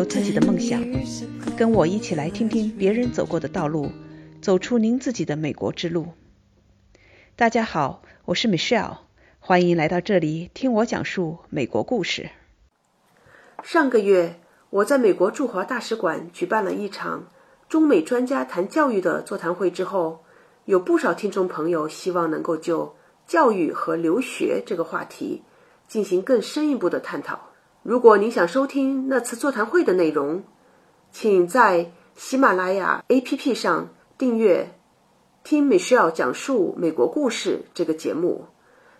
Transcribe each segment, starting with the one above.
有自己的梦想，跟我一起来听听别人走过的道路，走出您自己的美国之路。大家好，我是 Michelle，欢迎来到这里听我讲述美国故事。上个月，我在美国驻华大使馆举办了一场中美专家谈教育的座谈会之后，有不少听众朋友希望能够就教育和留学这个话题进行更深一步的探讨。如果您想收听那次座谈会的内容，请在喜马拉雅 APP 上订阅“听 Michelle 讲述美国故事”这个节目，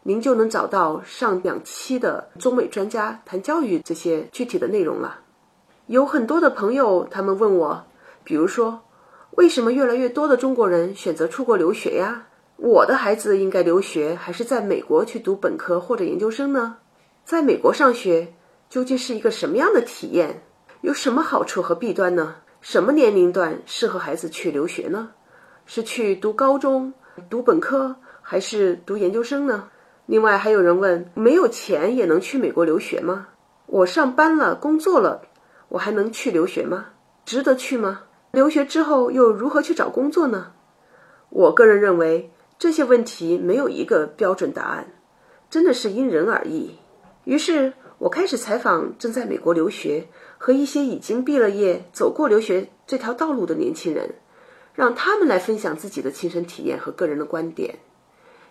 您就能找到上两期的中美专家谈教育这些具体的内容了。有很多的朋友他们问我，比如说，为什么越来越多的中国人选择出国留学呀？我的孩子应该留学还是在美国去读本科或者研究生呢？在美国上学。究竟是一个什么样的体验？有什么好处和弊端呢？什么年龄段适合孩子去留学呢？是去读高中、读本科，还是读研究生呢？另外还有人问：没有钱也能去美国留学吗？我上班了、工作了，我还能去留学吗？值得去吗？留学之后又如何去找工作呢？我个人认为这些问题没有一个标准答案，真的是因人而异。于是。我开始采访正在美国留学和一些已经毕了业、走过留学这条道路的年轻人，让他们来分享自己的亲身体验和个人的观点。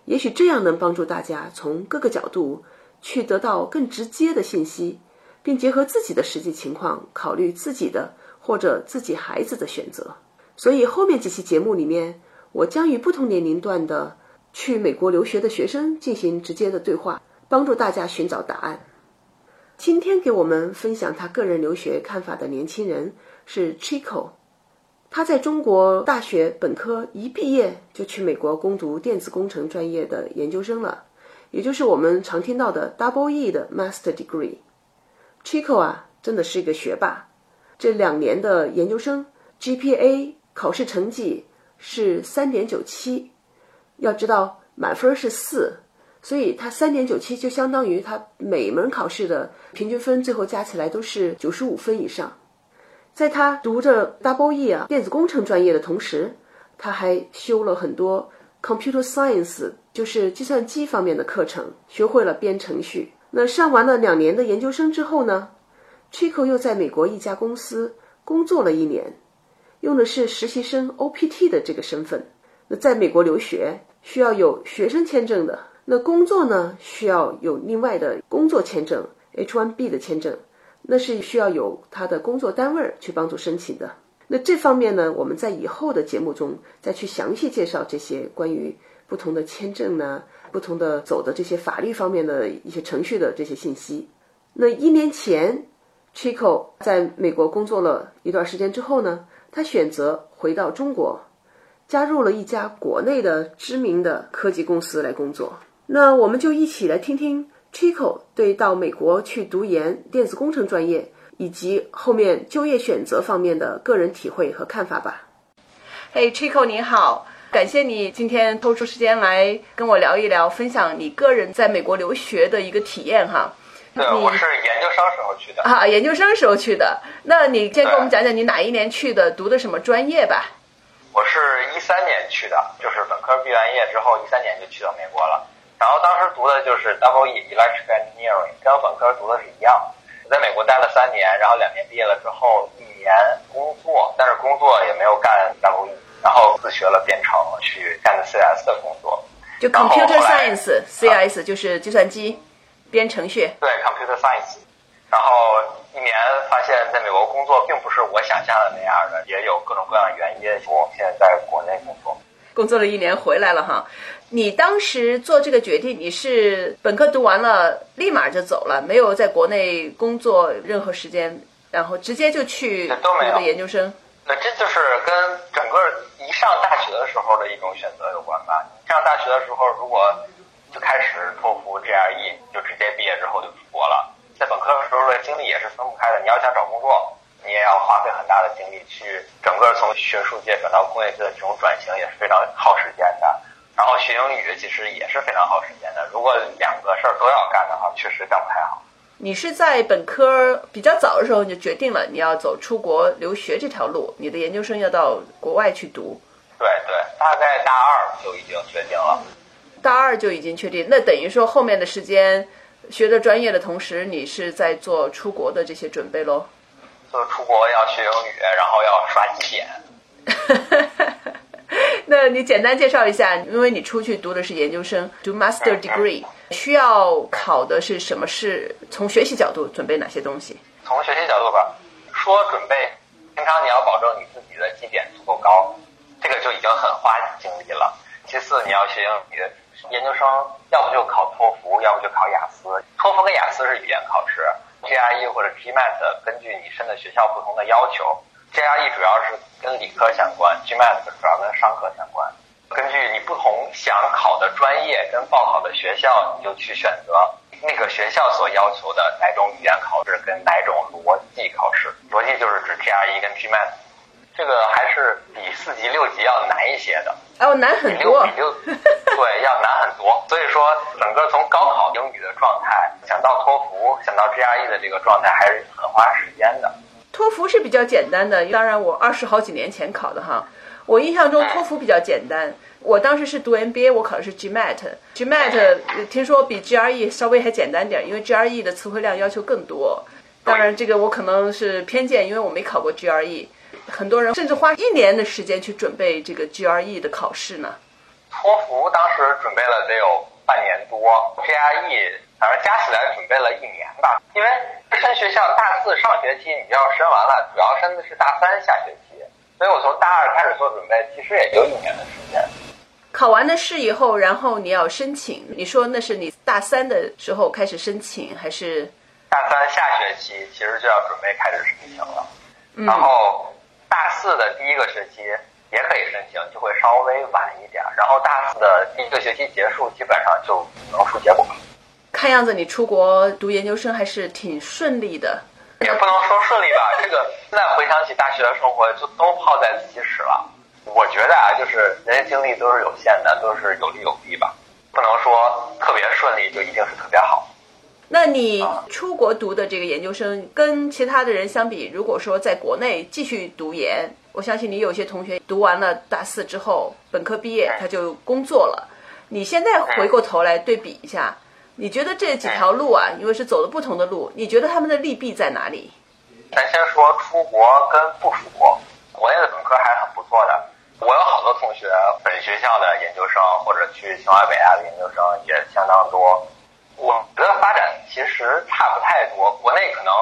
也许这样能帮助大家从各个角度去得到更直接的信息，并结合自己的实际情况考虑自己的或者自己孩子的选择。所以后面几期节目里面，我将与不同年龄段的去美国留学的学生进行直接的对话，帮助大家寻找答案。今天给我们分享他个人留学看法的年轻人是 Chico，他在中国大学本科一毕业就去美国攻读电子工程专业的研究生了，也就是我们常听到的 Double E 的 Master Degree。Chico 啊，真的是一个学霸，这两年的研究生 GPA 考试成绩是三点九七，要知道满分是四。所以他三点九七就相当于他每门考试的平均分，最后加起来都是九十五分以上。在他读着 Double E 啊电子工程专业的同时，他还修了很多 Computer Science，就是计算机方面的课程，学会了编程序。那上完了两年的研究生之后呢，Chico 又在美国一家公司工作了一年，用的是实习生 OPT 的这个身份。那在美国留学需要有学生签证的。那工作呢，需要有另外的工作签证，H1B 的签证，那是需要有他的工作单位去帮助申请的。那这方面呢，我们在以后的节目中再去详细介绍这些关于不同的签证呢，不同的走的这些法律方面的一些程序的这些信息。那一年前，Chico 在美国工作了一段时间之后呢，他选择回到中国，加入了一家国内的知名的科技公司来工作。那我们就一起来听听 Chico 对到美国去读研电子工程专业以及后面就业选择方面的个人体会和看法吧。嘿，Chico 你好，感谢你今天抽出时间来跟我聊一聊，分享你个人在美国留学的一个体验哈。对，我是研究生时候去的啊，研究生时候去的。那你先给我们讲讲你哪一年去的，读的什么专业吧？我是一三年去的，就是本科毕完业之后，一三年就去到美国了。然后当时读的就是 Double E Electrical Engineering，跟本科读的是一样。我在美国待了三年，然后两年毕业了之后，一年工作，但是工作也没有干 Double E，然后自学了编程，去干的 CS 的工作。就 Computer Science，CS 就是计算机编程序。对 Computer Science，然后一年发现在美国工作并不是我想象的那样的，也有各种各样的原因。我现在在国内工作。工作了一年回来了哈，你当时做这个决定，你是本科读完了立马就走了，没有在国内工作任何时间，然后直接就去读的研究生。那这就是跟整个一上大学的时候的一种选择有关吧。上大学的时候，如果就开始托福 GRE，就直接毕业之后就出国了。在本科的时候的精力也是分不开的，你要想找工作。你也要花费很大的精力去整个从学术界转到工业界的这种转型也是非常耗时间的。然后学英语其实也是非常耗时间的。如果两个事儿都要干的话，确实干不太好。你是在本科比较早的时候你就决定了你要走出国留学这条路，你的研究生要到国外去读。对对，大概大二就已经决定了。大二就已经确定，那等于说后面的时间学的专业的同时，你是在做出国的这些准备喽？就出国要学英语，然后要刷绩点。那你简单介绍一下，因为你出去读的是研究生，读 master degree，需要考的是什么？是从学习角度准备哪些东西？从学习角度吧，说准备，平常你要保证你自己的绩点足够高，这个就已经很花精力了。其次你要学英语。研究生要不就考托福，要不就考雅思。托福跟雅思是语言考试，GRE 或者 GMAT 根据你申的学校不同的要求。GRE 主要是跟理科相关，GMAT 主要跟商科相关。根据你不同想考的专业跟报考的学校，你就去选择那个学校所要求的哪种语言考试跟哪种逻辑考试。逻辑就是指 GRE 跟 GMAT。这个还是比四级六级要难一些的，哦，难很多，比六对要难很多。所以说，整个从高考英语的状态，想到托福，想到 GRE 的这个状态，还是很花时间的。托福是比较简单的，当然我二十好几年前考的哈，我印象中托福比较简单。我当时是读 MBA，我考的是 GMAT，GMAT 听说比 GRE 稍微还简单点，因为 GRE 的词汇量要求更多。当然，这个我可能是偏见，因为我没考过 GRE。很多人甚至花一年的时间去准备这个 GRE 的考试呢。托福当时准备了得有半年多，GRE 反正加起来准备了一年吧。因为升学校大四上学期你就要升完了，主要升的是大三下学期，所以我从大二开始做准备，其实也就一年的时间。考完了试以后，然后你要申请，你说那是你大三的时候开始申请，还是？大三下学期其实就要准备开始申请了，然后。大四的第一个学期也可以申请，就会稍微晚一点。然后大四的第一个学期结束，基本上就能出结果了。看样子你出国读研究生还是挺顺利的。也不能说顺利吧，这个现在回想起大学的生活，就都泡在自习室了。我觉得啊，就是人精力都是有限的，都是有利有弊吧，不能说特别顺利就一定是特别好。那你出国读的这个研究生，跟其他的人相比，如果说在国内继续读研，我相信你有些同学读完了大四之后，本科毕业他就工作了。你现在回过头来对比一下，你觉得这几条路啊，因为是走了不同的路，你觉得他们的利弊在哪里？咱先说出国跟不出国，国内的本科还是很不错的。我有好多同学本学校的研究生或者去清华北大的研究生也相当多。我觉得发展其实差不太多，国内可能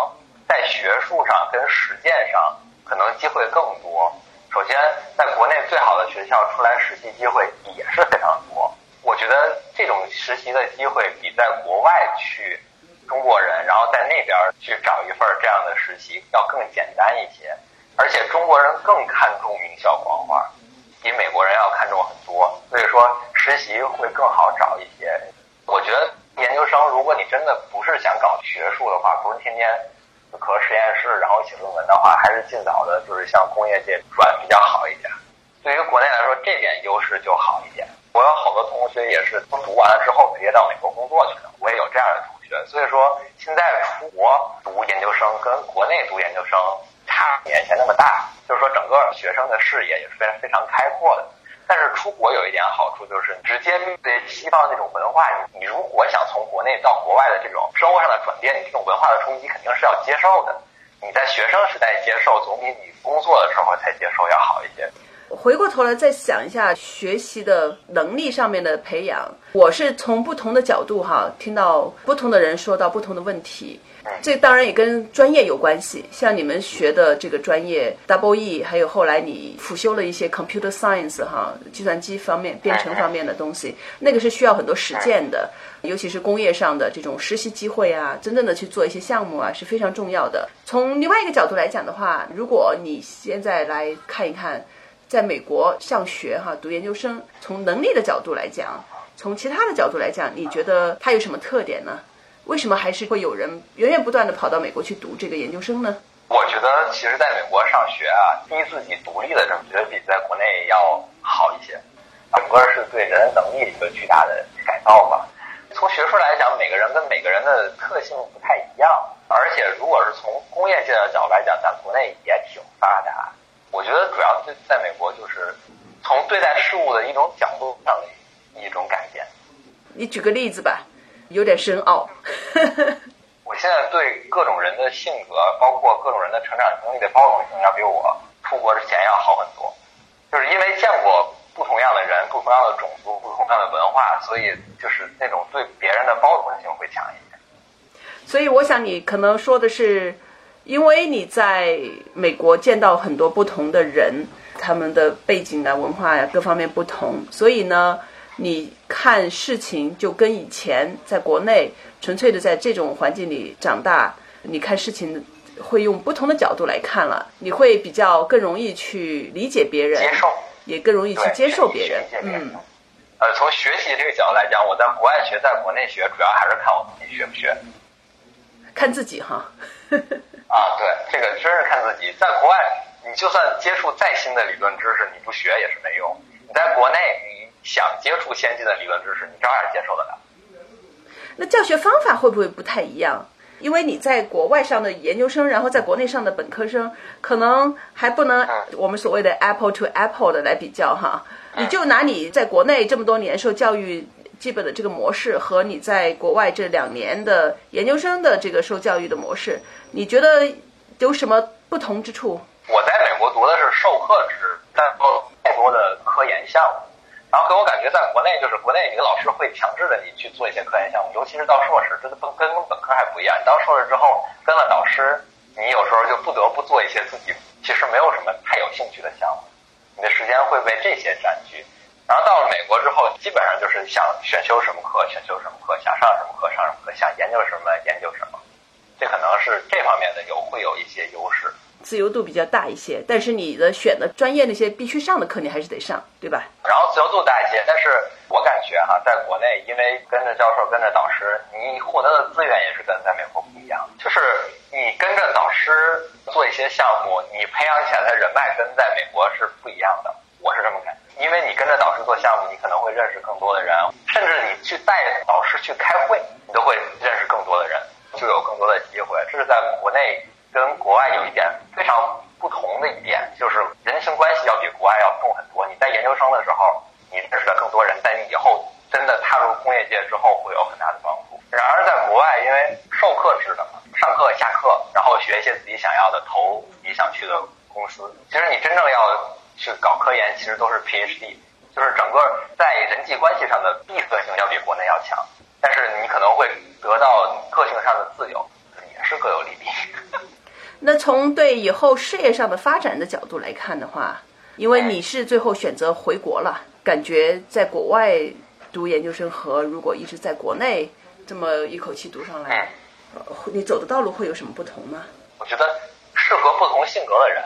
在学术上跟实践上可能机会更多。首先，在国内最好的学校出来实习机会也是非常多。我觉得这种实习的机会比在国外去中国人，然后在那边去找一份这样的实习要更简单一些。而且中国人更看重名校光环，比美国人要看重很多。所以说实习会更好找一些。我觉得。研究生，如果你真的不是想搞学术的话，不是天天死磕实验室，然后写论文的话，还是尽早的，就是向工业界转比较好一点。对于国内来说，这点优势就好一点。同学也是都读完了之后直接到美国工作去了，我也有这样的同学。所以说，现在出国读研究生跟国内读研究生差年前那么大，就是说整个学生的视野也是非常非常开阔的。但是出国有一点好处，就是直接面对西方那种文化。你你如果想从国内到国外的这种生活上的转变，你这种文化的冲击肯定是要接受的。你在学生时代接受，总比你工作的时候才接受要好一些。回过头来再想一下学习的能力上面的培养，我是从不同的角度哈，听到不同的人说到不同的问题。这当然也跟专业有关系，像你们学的这个专业 Double E，还有后来你辅修了一些 Computer Science 哈，计算机方面、编程方面的东西，那个是需要很多实践的，尤其是工业上的这种实习机会啊，真正的去做一些项目啊，是非常重要的。从另外一个角度来讲的话，如果你现在来看一看，在美国上学哈，读研究生，从能力的角度来讲，从其他的角度来讲，你觉得它有什么特点呢？为什么还是会有人源源不断的跑到美国去读这个研究生呢？我觉得，其实在美国上学啊，逼自己独立的这种，觉得比在国内要好一些。整个是对人能力一个巨大的改造吧。从学术来讲，每个人跟每个人的特性不太一样，而且如果是从工业界的角度来讲，咱国内也挺发达。我觉得主要在在美国就是从对待事物的一种角度上的一种改变。你举个例子吧，有点深奥。我现在对各种人的性格，包括各种人的成长经历的包容性，要比我出国之前要好很多。就是因为见过不同样的人、不同样的种族、不同样的文化，所以就是那种对别人的包容性会强一点。所以我想你可能说的是，因为你在美国见到很多不同的人，他们的背景啊、文化呀各方面不同，所以呢，你看事情就跟以前在国内纯粹的在这种环境里长大，你看事情会用不同的角度来看了，你会比较更容易去理解别人，接受，也更容易去接受别人。别人嗯，呃，从学习这个角度来讲，我在国外学，在国内学，主要还是看我自己学不学。看自己哈。啊，对，这个真是看自己。在国外，你就算接触再新的理论知识，你不学也是没用。你在国内，你想接触先进的理论知识，你照样接受得了。那教学方法会不会不太一样？因为你在国外上的研究生，然后在国内上的本科生，可能还不能嗯我们所谓的 apple to apple 的来比较哈。你就拿你在国内这么多年受教育基本的这个模式，和你在国外这两年的研究生的这个受教育的模式，你觉得有什么不同之处？我在美国读的是授课制，但没有太多的科研项目。然后给我感觉，在国内就是国内，你的老师会强制的你去做一些科研项目，尤其是到硕士，这个跟跟本科还不一样。你到硕士之后，跟了导师，你有时候就不得不做一些自己其实没有什么太有兴趣的项目，你的时间会被这些占据。然后到了美国之后，基本上就是想选修什么课选修什么课，想上什么课上什么课，想研究什么研究什么。这可能是这方面的有会有一些优势。自由度比较大一些，但是你的选的专业那些必须上的课，你还是得上，对吧？然后自由度大一些，但是我感觉哈，在国内，因为跟着教授、跟着导师，你获得的资源也是跟在美国不一样。就是你跟着导师做一些项目，你培养起来的人脉跟在美国是不一样的，我是这么感觉。因为你跟着导师做项目，你可能会认识更多的人，甚至你去带导师去开会，你都会认识更多的人，就有更多的机会。这是在国内跟国外有一点非常不同的一点，就是人情关系要比国外要重很多。你在研究生的时候，你认识了更多人，在你以后真的踏入工业界之后，会有很大的帮助。然而在国外，因为授课制的嘛，上课下课，然后学一些自己想要的，投自己想去的公司。其实你真正要去搞科研，其实都是 PhD，就是整个在人际关系上的闭塞性要强，但是你可能会得到个性上的自由，也是各有利弊。那从对以后事业上的发展的角度来看的话，因为你是最后选择回国了，感觉在国外读研究生和如果一直在国内这么一口气读上来，呃你走的道路会有什么不同吗？我觉得适合不同性格的人。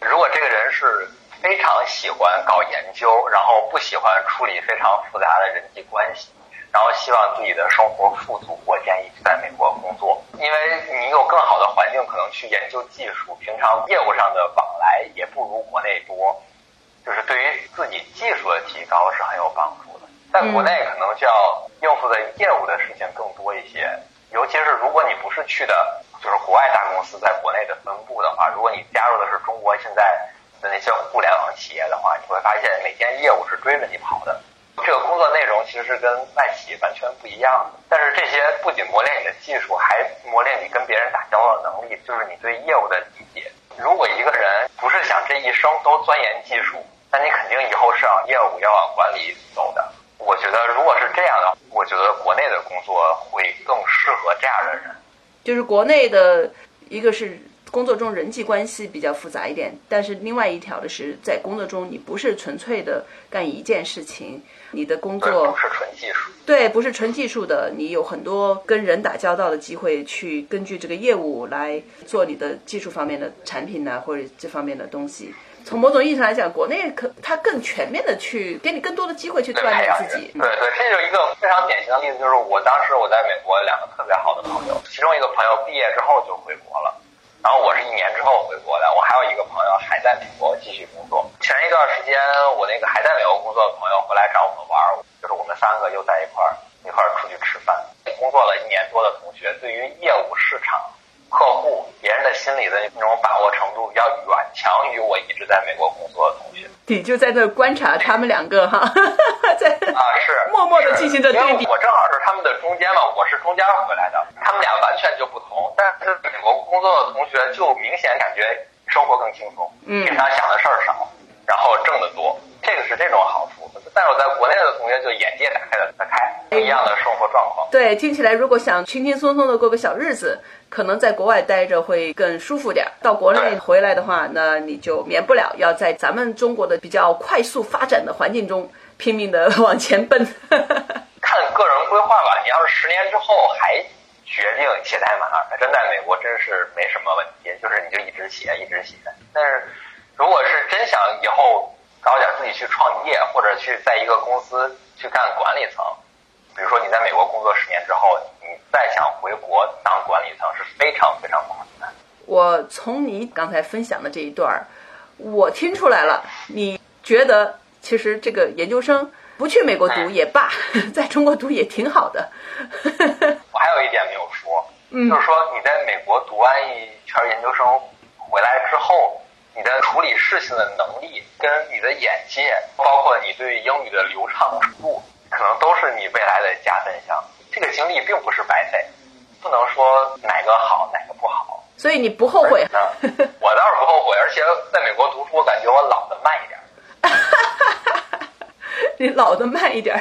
如果这个人是非常喜欢搞研究，然后不喜欢处理非常复杂的人际关系，然后希望自己的生活富足，我建议在美国工作，因为你有更好的环境，可能去研究技术，平常业务上的往来也不如国内多，就是对于自己技术的提高是很有帮助的。在国内可能就要应付的业务的事情更多一些，尤其是如果你不是去的就是国外大公司在国内的分部的话，如果你加入的是中国现在的那些互联网企业的话，你会发现每天业务是追着你跑的。这个工作内容其实是跟外企完全不一样的，但是这些不仅磨练你的技术，还磨练你跟别人打交道的能力，就是你对业务的理解。如果一个人不是想这一生都钻研技术，那你肯定以后是往业务、要往管理走的。我觉得如果是这样的，我觉得国内的工作会更适合这样的人。就是国内的一个是工作中人际关系比较复杂一点，但是另外一条的是在工作中你不是纯粹的干一件事情，你的工，作不是纯技术。对，不是纯技术的，你有很多跟人打交道的机会，去根据这个业务来做你的技术方面的产品呐、或者这方面的东西。从某种意义上来讲，国内可它更全面的去给你更多的机会去锻炼自己。对对，这就是一个非常典型的例子，就是我当时我在美国两个特别好的朋友，其中一个朋友毕业之后就回国了，然后我是一年之后回国的，我还有一个朋友还在美国继续工作。前一段时间，我那个还在美国工作的朋友回来找我们玩，就是我们三个又在一块儿一块儿出去吃饭。工作了一年多的同学，对于业务、市场、客户、别人的心理的那种把握程度，要远强于我一直在美国工作的同学。你就在那观察他们两个哈，在啊 是默默的进行着对比。我正好是他们的中间嘛，我是中间回来的，他们俩完全就工作的同学就明显感觉生活更轻松，嗯，平常想的事儿少，然后挣得多，这个是这种好处。但是我在国内的同学就眼界打开的开，不一样的生活状况。对，听起来如果想轻轻松松的过个小日子，可能在国外待着会更舒服点。到国内回来的话，那你就免不了要在咱们中国的比较快速发展的环境中拼命的往前奔。看个人规划吧，你要是十年之后还决定写代码，真在美国真是没什么问题，就是你就一直写一直写。但是如果是真想以后。早点自己去创业，或者去在一个公司去干管理层。比如说你在美国工作十年之后，你再想回国当管理层是非常非常困难。我从你刚才分享的这一段我听出来了，你觉得其实这个研究生不去美国读也罢，在中国读也挺好的。就是说你在美国读完一圈研究生回来之后。你的处理事情的能力，跟你的眼界，包括你对英语的流畅程度，可能都是你未来的加分项。这个经历并不是白费，不能说哪个好哪个不好。所以你不后悔？我倒是不后悔，而且在美国读书，我感觉我老的慢一点。你老的慢一点？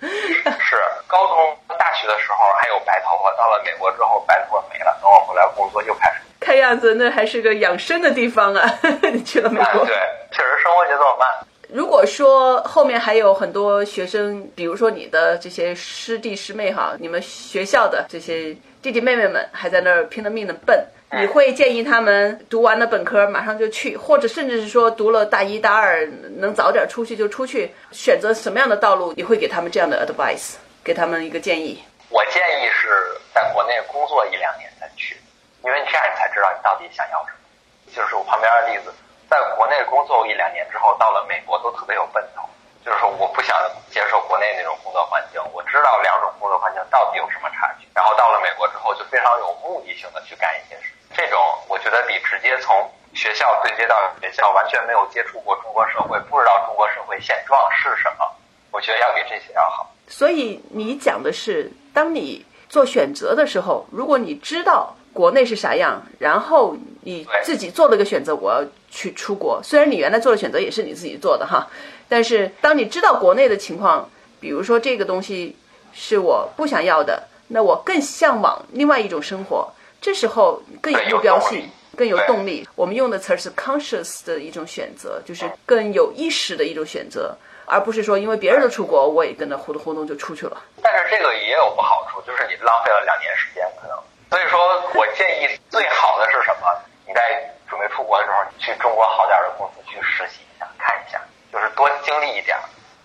是高中、大学的时候还有白头发，到了美国之后白头发没了。等我回来工作又开始。看样子那还是个养生的地方啊！你去了美国，对，确实生活节奏慢。如果说后面还有很多学生，比如说你的这些师弟师妹哈，你们学校的这些弟弟妹妹们还在那儿拼了命的奔，你会建议他们读完了本科马上就去，或者甚至是说读了大一大二能早点出去就出去，选择什么样的道路？你会给他们这样的 advice，给他们一个建议？我建议是在国内工作一两年再去。因为你这样你才知道你到底想要什么。就是我旁边的例子，在国内工作一两年之后，到了美国都特别有奔头。就是说，我不想接受国内那种工作环境，我知道两种工作环境到底有什么差距。然后到了美国之后，就非常有目的性的去干一些事。这种我觉得比直接从学校对接到学校，完全没有接触过中国社会，不知道中国社会现状是什么，我觉得要比这些要好。所以你讲的是，当你做选择的时候，如果你知道。国内是啥样？然后你自己做了个选择，我要去出国。虽然你原来做的选择也是你自己做的哈，但是当你知道国内的情况，比如说这个东西是我不想要的，那我更向往另外一种生活。这时候更有目标性，更有动力。我们用的词儿是 conscious 的一种选择，就是更有意识的一种选择，而不是说因为别人都出国，我也跟着呼咚呼咚就出去了。但是这个也有不好处，就是你浪费了两年时间，可能。所以说我建议最好的是什么？你在准备出国的时候，你去中国好点的公司去实习一下，看一下，就是多经历一点。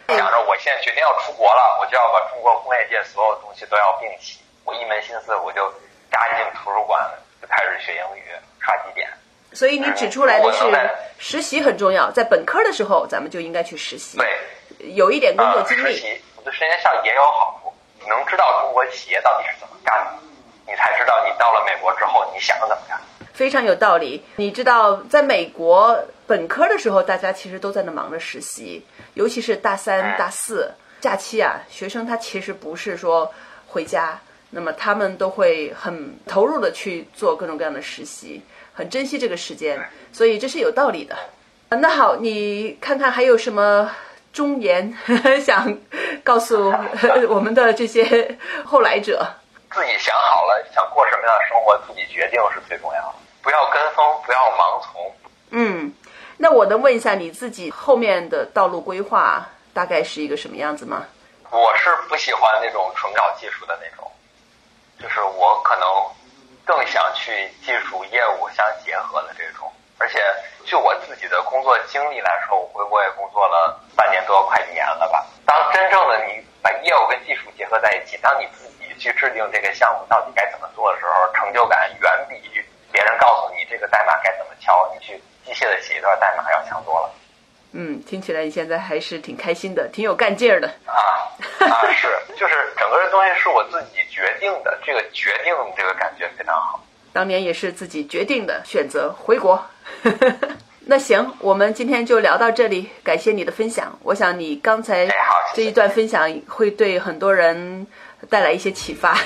想着我现在决定要出国了，我就要把中国工业界所有东西都要并齐。我一门心思，我就扎进图书馆，就开始学英语，刷绩点。所以你指出来的是实习很重要，在本科的时候咱们就应该去实习。对，有一点工作经历。实习，我觉得实习上也有好处，能知道中国企业到底是怎么干的。你才知道，你到了美国之后，你想怎么干？非常有道理。你知道，在美国本科的时候，大家其实都在那忙着实习，尤其是大三、大四假期啊，学生他其实不是说回家，那么他们都会很投入的去做各种各样的实习，很珍惜这个时间，所以这是有道理的。那好，你看看还有什么忠言 想告诉我们的这些后来者？自己想好了，想过什么样的生活，自己决定是最重要的。不要跟风，不要盲从。嗯，那我能问一下你自己后面的道路规划大概是一个什么样子吗？我是不喜欢那种纯搞技术的那种，就是我可能更想去技术业务相结合的这种。而且就我自己的工作经历来说，我回国也工作了半年多，快一年了吧。当真正的你把业务跟技术结合在一起，当你自己去制定这个项目到底该怎么做的时候，成就感远比别人告诉你这个代码该怎么敲，你去机械的写一段代码要强多了。嗯，听起来你现在还是挺开心的，挺有干劲儿的。啊啊，是，就是整个的东西是我自己决定的，这个决定这个感觉非常好。当年也是自己决定的选择回国。那行，我们今天就聊到这里，感谢你的分享。我想你刚才这一段分享会对很多人带来一些启发。